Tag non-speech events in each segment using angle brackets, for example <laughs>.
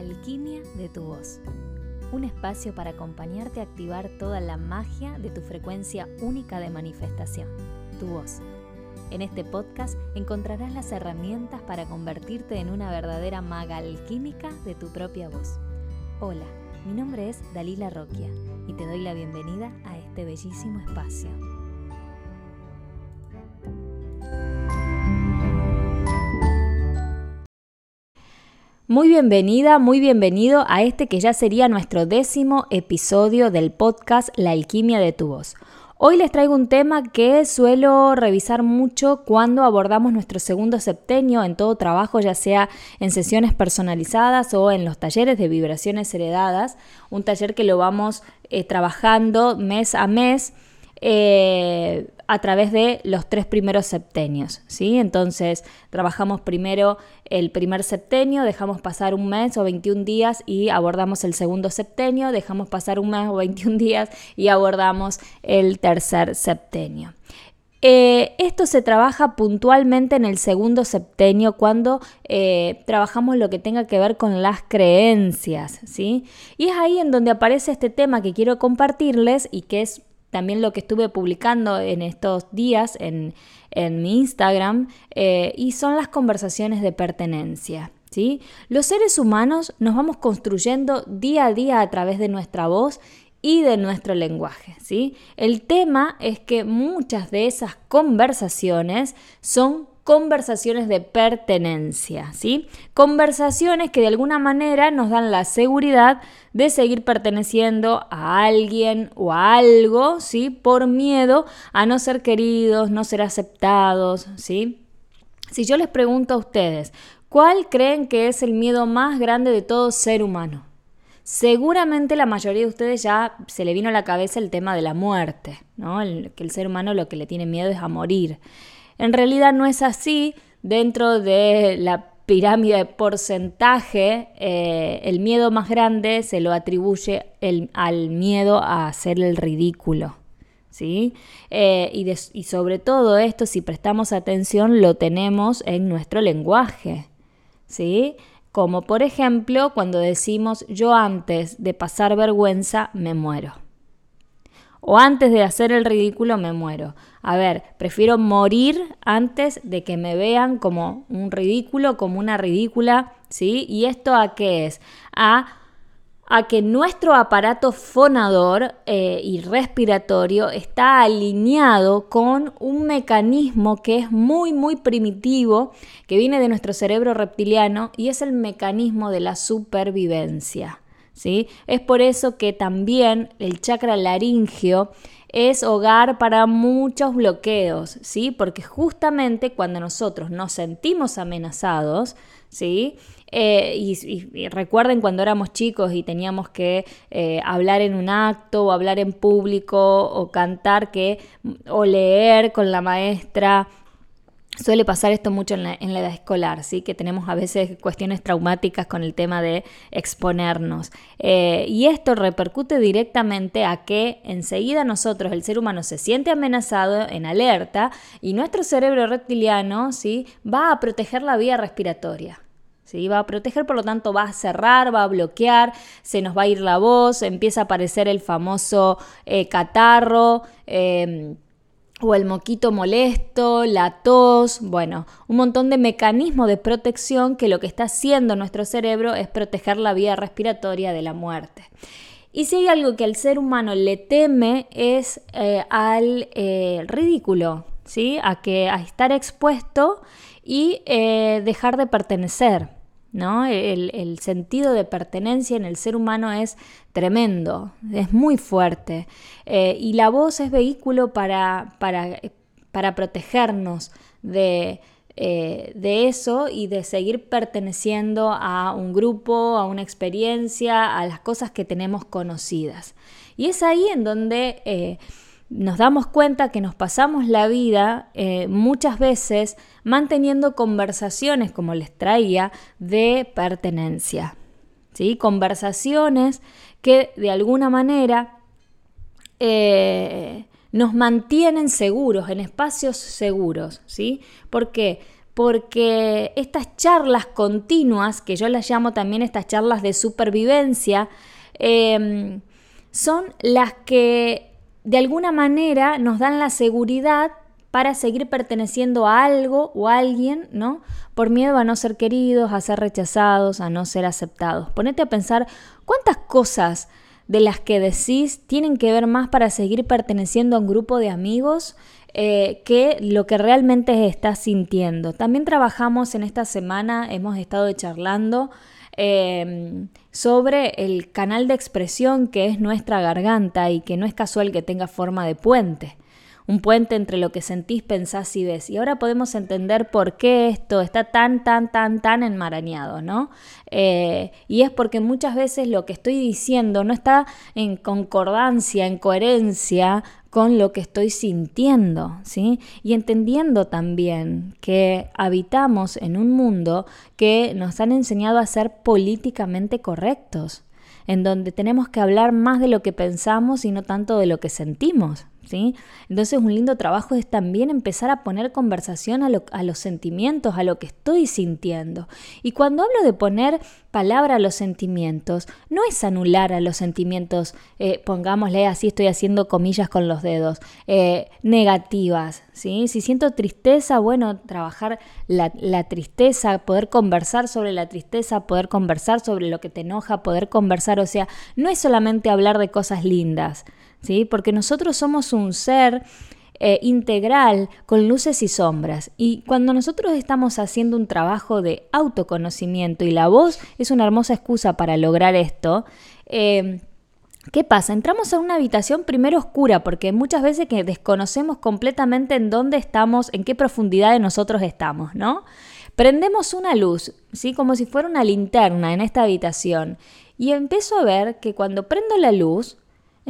Alquimia de tu voz. Un espacio para acompañarte a activar toda la magia de tu frecuencia única de manifestación, tu voz. En este podcast encontrarás las herramientas para convertirte en una verdadera maga alquímica de tu propia voz. Hola, mi nombre es Dalila Roquia y te doy la bienvenida a este bellísimo espacio. Muy bienvenida, muy bienvenido a este que ya sería nuestro décimo episodio del podcast La alquimia de tu voz. Hoy les traigo un tema que suelo revisar mucho cuando abordamos nuestro segundo septenio en todo trabajo, ya sea en sesiones personalizadas o en los talleres de vibraciones heredadas, un taller que lo vamos eh, trabajando mes a mes. Eh, a través de los tres primeros septenios, ¿sí? Entonces, trabajamos primero el primer septenio, dejamos pasar un mes o 21 días y abordamos el segundo septenio, dejamos pasar un mes o 21 días y abordamos el tercer septenio. Eh, esto se trabaja puntualmente en el segundo septenio cuando eh, trabajamos lo que tenga que ver con las creencias, ¿sí? Y es ahí en donde aparece este tema que quiero compartirles y que es también lo que estuve publicando en estos días en, mi Instagram, eh, y son las conversaciones de pertenencia. ¿sí? Los seres humanos nos vamos construyendo día a día a través de nuestra voz y de nuestro lenguaje. ¿sí? El tema es que muchas de esas conversaciones son conversaciones de pertenencia, ¿sí? Conversaciones que de alguna manera nos dan la seguridad de seguir perteneciendo a alguien o a algo, ¿sí? Por miedo a no ser queridos, no ser aceptados, ¿sí? Si yo les pregunto a ustedes, ¿cuál creen que es el miedo más grande de todo ser humano? Seguramente la mayoría de ustedes ya se le vino a la cabeza el tema de la muerte, ¿no? que el ser humano lo que le tiene miedo es a morir. En realidad no es así. Dentro de la pirámide de porcentaje, eh, el miedo más grande se lo atribuye al miedo a hacer el ridículo. ¿sí? Eh, y, y sobre todo esto, si prestamos atención, lo tenemos en nuestro lenguaje. ¿sí? Como por ejemplo cuando decimos yo antes de pasar vergüenza me muero o antes de hacer el ridículo me muero. A ver, prefiero morir antes de que me vean como un ridículo, como una ridícula, ¿sí? ¿Y esto a qué es? A, a que nuestro aparato fonador eh, y respiratorio está alineado con un mecanismo que es muy, muy primitivo, que viene de nuestro cerebro reptiliano y es el mecanismo de la supervivencia. Es por eso que también el chakra laringio es hogar para muchos bloqueos, ¿sí? Porque justamente cuando nosotros nos sentimos amenazados, ¿sí? Eh, y, recuerden cuando éramos chicos y teníamos que eh, hablar en un acto o hablar en público o cantar que, o leer con la maestra Suele pasar esto mucho en la, edad escolar, ¿sí? que tenemos a veces cuestiones traumáticas con el tema de exponernos. Eh, y esto repercute directamente a que enseguida nosotros, el ser humano, se siente amenazado, en alerta, y nuestro cerebro reptiliano ¿sí? va a proteger la vía respiratoria. ¿Sí? Va a proteger, por lo tanto va a cerrar, va a bloquear, se nos va a ir la voz, empieza a aparecer el famoso eh, catarro. Eh, o el moquito molesto, la tos, bueno, un montón de mecanismos de protección que lo que está haciendo nuestro cerebro es proteger la vía respiratoria de la muerte. Y si hay algo que al ser humano le teme es eh, al eh, ridículo, ¿sí? a, que, a estar expuesto y eh, dejar de pertenecer. ¿No? El, sentido de pertenencia en el ser humano es tremendo, es muy fuerte. Eh, y la voz es vehículo para, para, protegernos de, eh, de, eso y de seguir perteneciendo a un grupo, a una experiencia, a las cosas que tenemos conocidas. Y es ahí en donde eh, nos damos cuenta que nos pasamos la vida eh, muchas veces manteniendo conversaciones, como les traía, de pertenencia. ¿sí? Conversaciones que de alguna manera eh, nos mantienen seguros, en espacios seguros. ¿sí? ¿Por qué? porque estas charlas continuas, que yo las llamo también estas charlas de supervivencia, em, son las que de alguna manera nos dan la seguridad para seguir perteneciendo a algo o a alguien, ¿no? Por miedo a no ser queridos, a ser rechazados, a no ser aceptados. Ponete a pensar cuántas cosas de las que decís tienen que ver más para seguir perteneciendo a un grupo de amigos eh, que lo que realmente estás sintiendo. También trabajamos en esta semana, hemos estado charlando em, sobre el canal de expresión que es nuestra garganta y que no es casual que tenga forma de puente un puente entre lo que sentís, pensás y ves. Y ahora podemos entender por qué esto está tan, tan, tan, tan enmarañado, ¿no? Eh, y es porque muchas veces lo que estoy diciendo no está en concordancia, en coherencia con lo que estoy sintiendo, ¿sí? Y entendiendo también que habitamos en un mundo que nos han enseñado a ser políticamente correctos, en donde tenemos que hablar más de lo que pensamos y no tanto de lo que sentimos. Entonces un lindo trabajo es también empezar a poner conversación a, los sentimientos, a lo que estoy sintiendo. Y cuando hablo de poner palabra a los sentimientos, no es anular a los sentimientos, eh, pongámosle así, estoy haciendo comillas con los dedos, eh, negativas. ¿sí? Si siento tristeza, bueno, trabajar la, la tristeza, poder conversar sobre la tristeza, poder conversar sobre lo que te enoja, poder conversar, o sea, no es solamente hablar de cosas lindas. ¿Sí? Porque nosotros somos un ser eh, integral con luces y sombras. Y cuando nosotros estamos haciendo un trabajo de autoconocimiento y la voz es una hermosa excusa para lograr esto, eh, ¿Qué pasa? Entramos a una habitación primero oscura porque muchas veces que desconocemos completamente en dónde estamos, en qué profundidad de nosotros estamos, ¿no? Prendemos una luz, ¿sí? Como si fuera una linterna en esta habitación y empiezo a ver que cuando prendo la luz,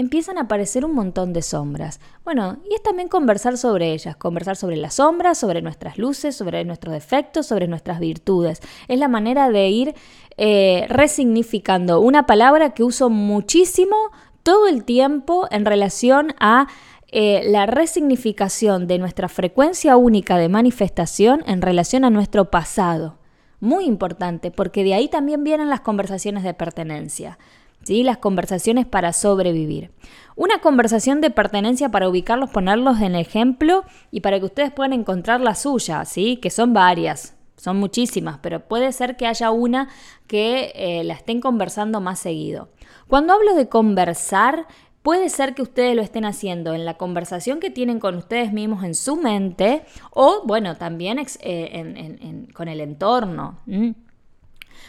empiezan a aparecer un montón de sombras. Bueno, y es también conversar sobre ellas, conversar sobre las sombras, sobre nuestras luces, sobre nuestros defectos, sobre nuestras virtudes. Es la manera de ir eh, resignificando una palabra que uso muchísimo todo el tiempo en relación a eh, la resignificación de nuestra frecuencia única de manifestación en relación a nuestro pasado. Muy importante, porque de ahí también vienen las conversaciones de pertenencia. ¿Sí? las conversaciones para sobrevivir. Una conversación de pertenencia para ubicarlos, ponerlos en ejemplo y para que ustedes puedan encontrar la suya, ¿sí? que son varias, son muchísimas, pero puede ser que haya una que eh, la estén conversando más seguido. Cuando hablo de conversar, Puede ser que ustedes lo estén haciendo en la conversación que tienen con ustedes mismos en su mente o, bueno, también eh, con el entorno.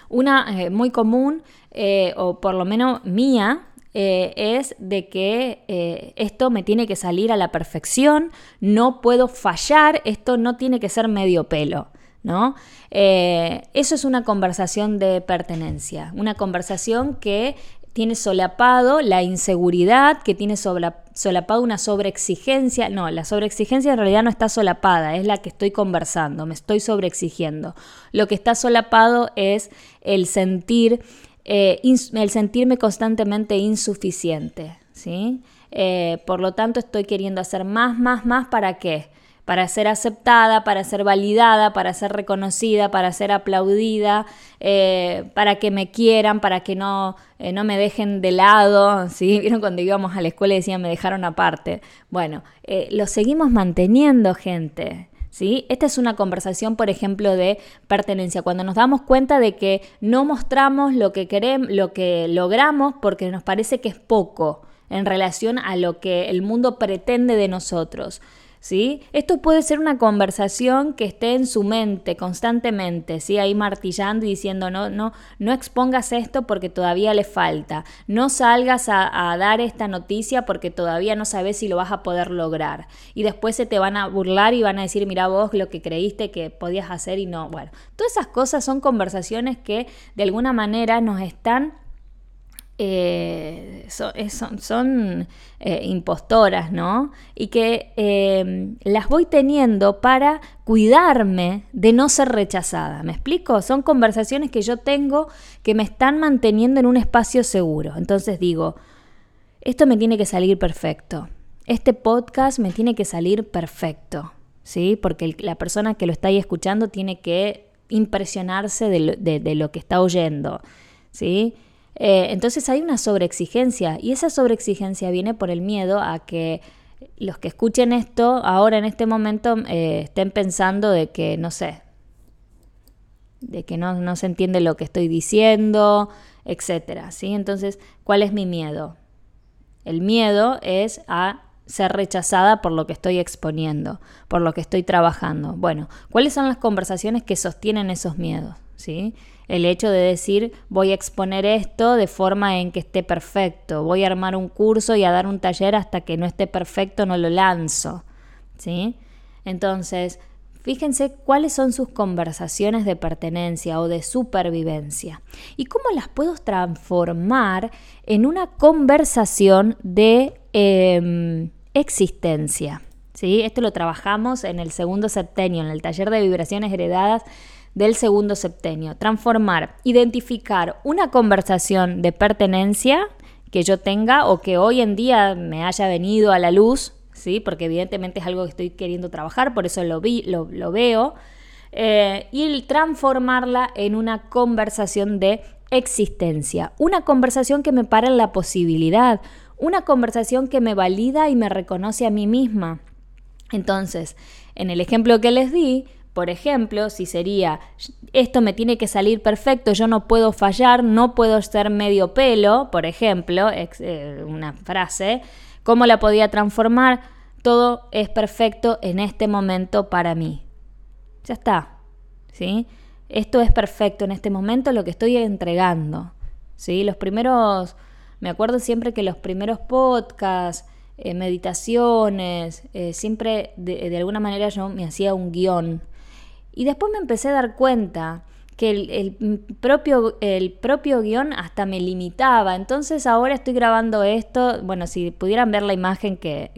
Una eh, muy común, eh, o por lo menos mía, eh, es de que esto me tiene que salir a la perfección, no puedo fallar, esto no tiene que ser medio pelo. ¿No? eso es una conversación de pertenencia, una conversación que tiene solapado la inseguridad, que tiene solapado una sobreexigencia. No, la sobreexigencia en realidad no está solapada, es la que estoy conversando, me estoy sobreexigiendo. Lo que está solapado es el sentir, eh, el sentirme constantemente insuficiente. ¿sí? Eh, por lo tanto, estoy queriendo hacer más, más, más para qué? Para ser aceptada, para ser validada, para ser reconocida, para ser aplaudida, eh, para que me quieran, para que no, eh, no me dejen de lado. <laughs> ¿sí? ¿Vieron cuando íbamos a la escuela y decían me dejaron aparte? Bueno, eh, lo seguimos manteniendo, gente. ¿Sí? Esta es una conversación, por ejemplo, de pertenencia, cuando nos damos cuenta de que no mostramos lo que queremos, lo que logramos porque nos parece que es poco en relación a lo que el mundo pretende de nosotros. ¿Sí? Esto puede ser una conversación que esté en su mente constantemente, ¿sí? Ahí martillando y diciendo, no, no, no expongas esto porque todavía le falta, no salgas a, a dar esta noticia porque todavía no sabes si lo vas a poder lograr. Y después se te van a burlar y van a decir, mira vos lo que creíste que podías hacer y no. Bueno, todas esas cosas son conversaciones que de alguna manera nos están eh, son, eh, impostoras, ¿no? Y que eh, las voy teniendo para cuidarme de no ser rechazada. ¿Me explico? Son conversaciones que yo tengo que me están manteniendo en un espacio seguro. Entonces digo, esto me tiene que salir perfecto. Este podcast me tiene que salir perfecto. ¿sí? Porque la persona que lo está ahí escuchando tiene que impresionarse de lo, que está oyendo, ¿sí? Eh, entonces hay una sobreexigencia y esa sobreexigencia viene por el miedo a que los que escuchen esto ahora en este momento eh, estén pensando de que, no sé, de que no, no se entiende lo que estoy diciendo, etcétera, ¿sí? Entonces, ¿cuál es mi miedo? El miedo es a ser rechazada por lo que estoy exponiendo, por lo que estoy trabajando. Bueno, ¿cuáles son las conversaciones que sostienen esos miedos? El hecho de decir voy a exponer esto de forma en que esté perfecto, voy a armar un curso y a dar un taller hasta que no esté perfecto no lo lanzo. ¿Sí? Entonces, Fíjense cuáles son sus conversaciones de pertenencia o de supervivencia y cómo las puedo transformar en una conversación de em, existencia. ¿sí? Esto lo trabajamos en el segundo septenio, en el taller de vibraciones heredadas del segundo septenio. Transformar, identificar una conversación de pertenencia que yo tenga o que hoy en día me haya venido a la luz ¿sí? Porque evidentemente es algo que estoy queriendo trabajar, por eso lo, vi, lo, veo. Eh, y transformarla en una conversación de existencia, una conversación que me para en la posibilidad, una conversación que me valida y me reconoce a mí misma. Entonces, en el ejemplo que les di, por ejemplo, si sería, esto me tiene que salir perfecto, yo no puedo fallar, no puedo ser medio pelo, por ejemplo, eh, una frase, ¿Cómo la podía transformar? Todo es perfecto en este momento para mí. Ya está. ¿Sí? Esto es perfecto en este momento lo que estoy entregando. ¿Sí? Los primeros, me acuerdo siempre que los primeros podcasts, eh, meditaciones, eh, siempre de, de alguna manera yo me hacía un guion. Y después me empecé a dar cuenta que el, propio, el propio guion hasta me limitaba. Entonces ahora estoy grabando esto, bueno, si pudieran ver la imagen que,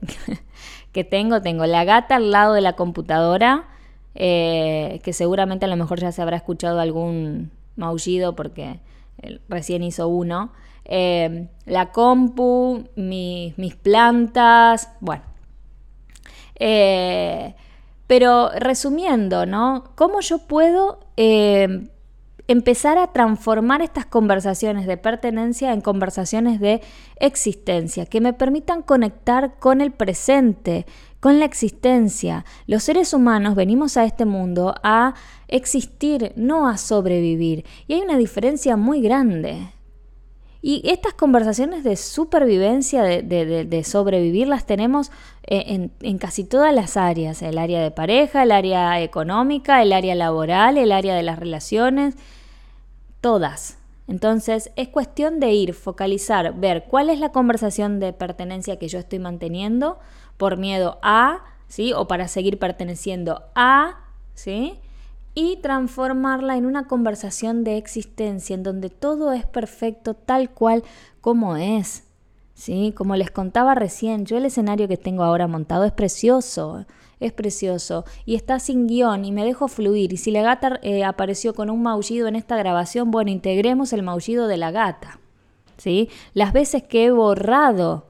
<laughs> que tengo, tengo la gata al lado de la computadora, eh, que seguramente a lo mejor ya se habrá escuchado algún maullido porque recién hizo uno. Eh, la compu, mis plantas, bueno. Eh, pero resumiendo, ¿no? ¿Cómo yo puedo empezar a transformar estas conversaciones de pertenencia en conversaciones de existencia, que me permitan conectar con el presente, con la existencia. Los seres humanos venimos a este mundo a existir, no a sobrevivir. Y hay una diferencia muy grande. Y estas conversaciones de supervivencia, de, sobrevivir, las tenemos eh, en, en, casi todas las áreas. El área de pareja, el área económica, el área laboral, el área de las relaciones, todas. Entonces es cuestión de ir, focalizar, ver cuál es la conversación de pertenencia que yo estoy manteniendo por miedo a, ¿sí? O para seguir perteneciendo a, ¿sí? Y transformarla en una conversación de existencia en donde todo es perfecto tal cual como es. ¿Sí? Como les contaba recién, yo el escenario que tengo ahora montado es precioso, es precioso y está sin guion y me dejo fluir. Y si la gata eh, apareció con un maullido en esta grabación, bueno, integremos el maullido de la gata. ¿Sí? Las veces que he borrado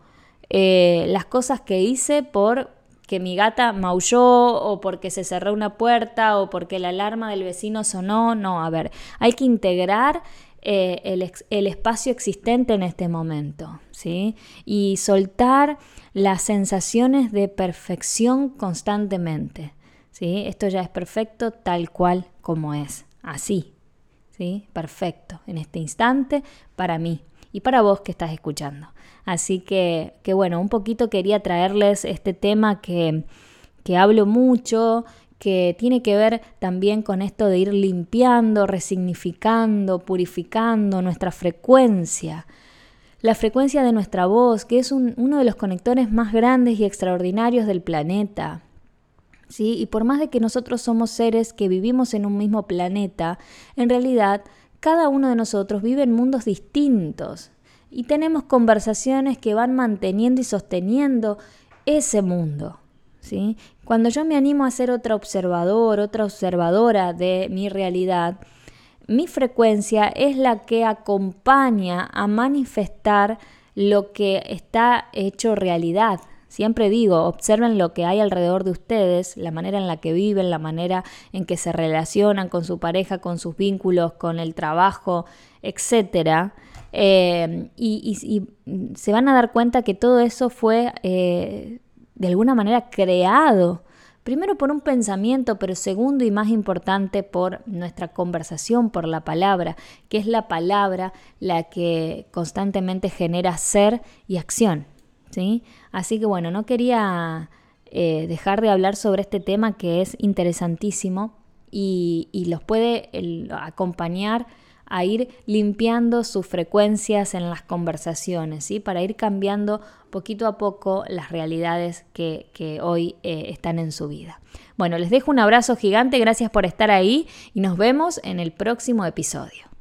eh, las cosas que hice por que mi gata maulló o porque se cerró una puerta o porque la alarma del vecino sonó. No, a ver, hay que integrar eh, el, espacio existente en este momento, ¿sí? Y soltar las sensaciones de perfección constantemente, ¿sí? Esto ya es perfecto tal cual como es, así, ¿sí? Perfecto, en este instante, para mí y para vos que estás escuchando. Así que, que bueno, un poquito quería traerles este tema que, que hablo mucho, que tiene que ver también con esto de ir limpiando, resignificando, purificando nuestra frecuencia. La frecuencia de nuestra voz, que es uno de los conectores más grandes y extraordinarios del planeta. ¿Sí? Y por más de que nosotros somos seres que vivimos en un mismo planeta, en realidad cada uno de nosotros vive en mundos distintos y tenemos conversaciones que van manteniendo y sosteniendo ese mundo. ¿sí? Cuando yo me animo a ser otra observador, otra observadora de mi realidad, mi frecuencia es la que acompaña a manifestar lo que está hecho realidad. Siempre digo, observen lo que hay alrededor de ustedes, la manera en la que viven, la manera en que se relacionan con su pareja, con sus vínculos, con el trabajo, etc. Eh, y, se van a dar cuenta que todo eso fue eh, de alguna manera creado Primero por un pensamiento, pero segundo y más importante por nuestra conversación, por la palabra, que es la palabra la que constantemente genera ser y acción. ¿Sí? Así que bueno, no quería eh, dejar de hablar sobre este tema que es interesantísimo y, los puede acompañar a ir limpiando sus frecuencias en las conversaciones, ¿sí? para ir cambiando poquito a poco las realidades que, hoy eh, están en su vida. Bueno, les dejo un abrazo gigante, gracias por estar ahí y nos vemos en el próximo episodio.